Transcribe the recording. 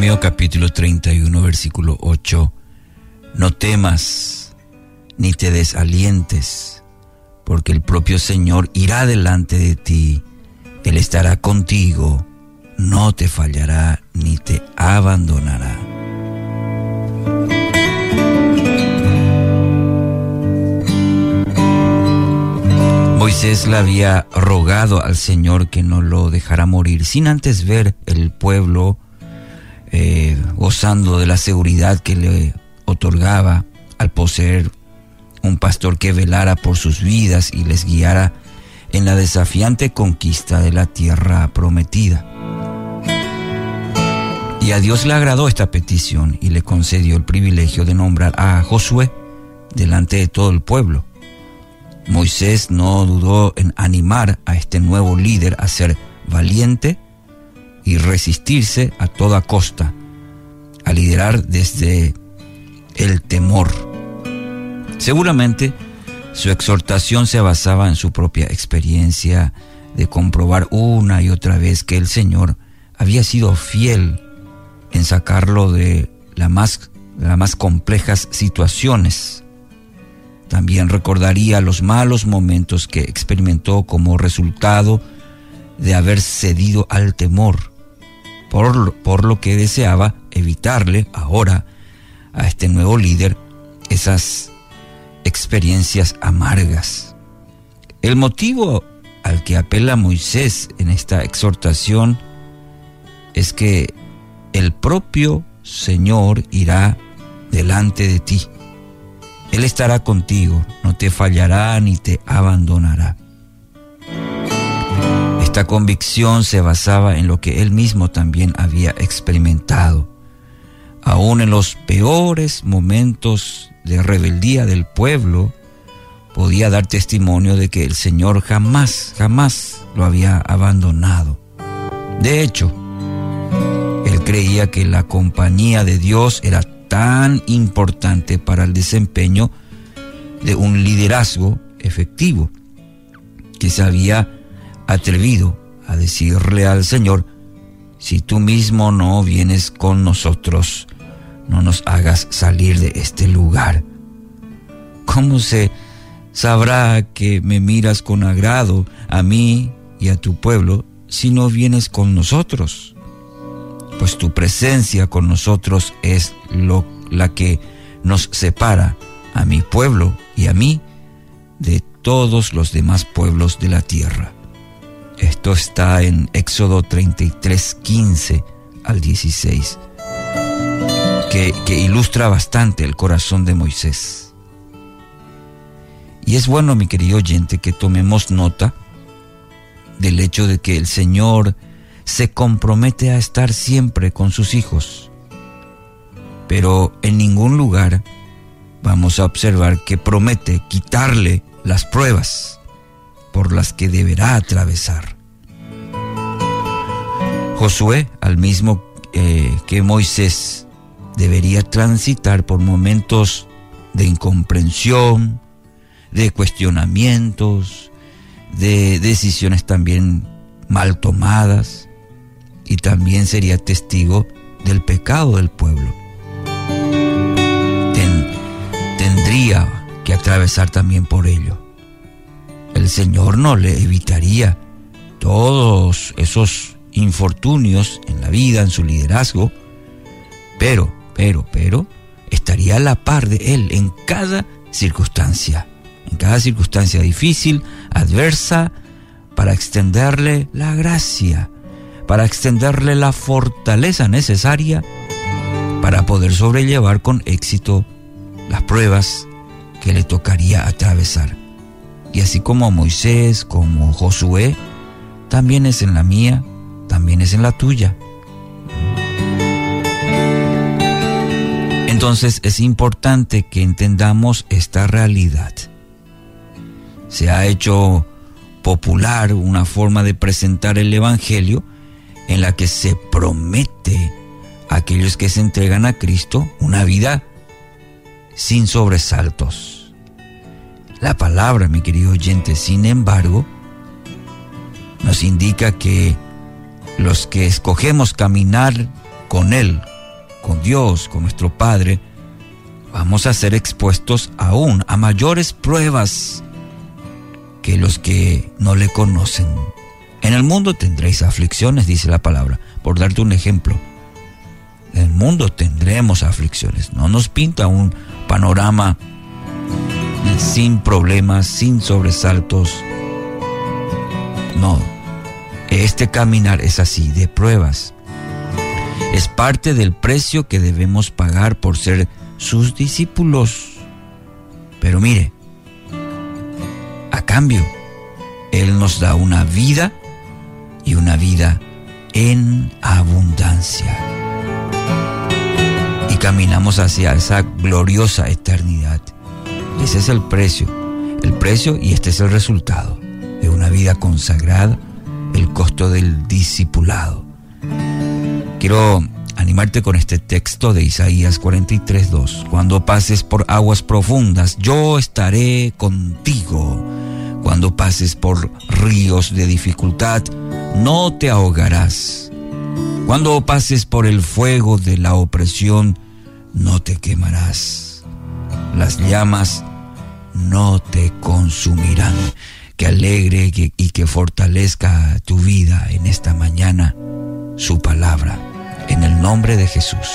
Deuteronomio capítulo 31 versículo 8. No temas ni te desalientes, porque el propio Señor irá delante de ti, Él estará contigo, no te fallará ni te abandonará. Moisés le había rogado al Señor que no lo dejara morir sin antes ver el pueblo eh, gozando de la seguridad que le otorgaba al poseer un pastor que velara por sus vidas y les guiara en la desafiante conquista de la tierra prometida. Y a Dios le agradó esta petición y le concedió el privilegio de nombrar a Josué delante de todo el pueblo. Moisés no dudó en animar a este nuevo líder a ser valiente y resistirse a toda costa, a liderar desde el temor. Seguramente su exhortación se basaba en su propia experiencia de comprobar una y otra vez que el Señor había sido fiel en sacarlo de las más, las más complejas situaciones. También recordaría los malos momentos que experimentó como resultado de haber cedido al temor, por, por lo que deseaba evitarle ahora a este nuevo líder esas experiencias amargas. El motivo al que apela Moisés en esta exhortación es que el propio Señor irá delante de ti. Él estará contigo, no te fallará ni te abandonará. Esta convicción se basaba en lo que él mismo también había experimentado. Aún en los peores momentos de rebeldía del pueblo, podía dar testimonio de que el Señor jamás, jamás lo había abandonado. De hecho, él creía que la compañía de Dios era tan importante para el desempeño de un liderazgo efectivo, que se había atrevido a decirle al Señor, si tú mismo no vienes con nosotros, no nos hagas salir de este lugar. ¿Cómo se sabrá que me miras con agrado a mí y a tu pueblo si no vienes con nosotros? Pues tu presencia con nosotros es lo, la que nos separa a mi pueblo y a mí de todos los demás pueblos de la tierra. Esto está en Éxodo 33, 15 al 16, que, que ilustra bastante el corazón de Moisés. Y es bueno, mi querido oyente, que tomemos nota del hecho de que el Señor se compromete a estar siempre con sus hijos. Pero en ningún lugar vamos a observar que promete quitarle las pruebas por las que deberá atravesar. Josué, al mismo eh, que Moisés, debería transitar por momentos de incomprensión, de cuestionamientos, de decisiones también mal tomadas, y también sería testigo del pecado del pueblo. tendría que atravesar también por ello el Señor no le evitaría todos esos infortunios en la vida, en su liderazgo, pero, pero, pero, estaría a la par de Él en cada circunstancia, en cada circunstancia difícil, adversa, para extenderle la gracia, para extenderle la fortaleza necesaria para poder sobrellevar con éxito las pruebas que le tocaría atravesar. Y así como Moisés, como Josué, también es en la mía, también es en la tuya. Entonces es importante que entendamos esta realidad. Se ha hecho popular una forma de presentar el Evangelio en la que se promete a aquellos que se entregan a Cristo una vida sin sobresaltos la palabra, mi querido oyente, sin embargo, nos indica que los que escogemos caminar con Él con Dios, con nuestro Padre, vamos a ser expuestos aún a mayores pruebas que los que no le conocen. En el mundo tendréis aflicciones, dice la palabra, por darte un ejemplo. En el mundo tendremos aflicciones. No nos pinta un panorama sin problemas, sin sobresaltos. No, este caminar es así, de pruebas. Es parte del precio que debemos pagar por ser sus discípulos. Pero mire, a cambio, Él nos da una vida y una vida en abundancia. Y caminamos hacia esa gloriosa eternidad. Ese es el precio, el precio y este es el resultado de una vida consagrada, el costo del discipulado. Quiero animarte con este texto de Isaías 43.2. Cuando pases por aguas profundas, yo estaré contigo. Cuando pases por ríos de dificultad, no te ahogarás. Cuando pases por el fuego de la opresión, no te quemarás. Las llamas no te consumirán. Que alegre y que fortalezca tu vida en esta mañana su palabra. En el nombre de Jesús.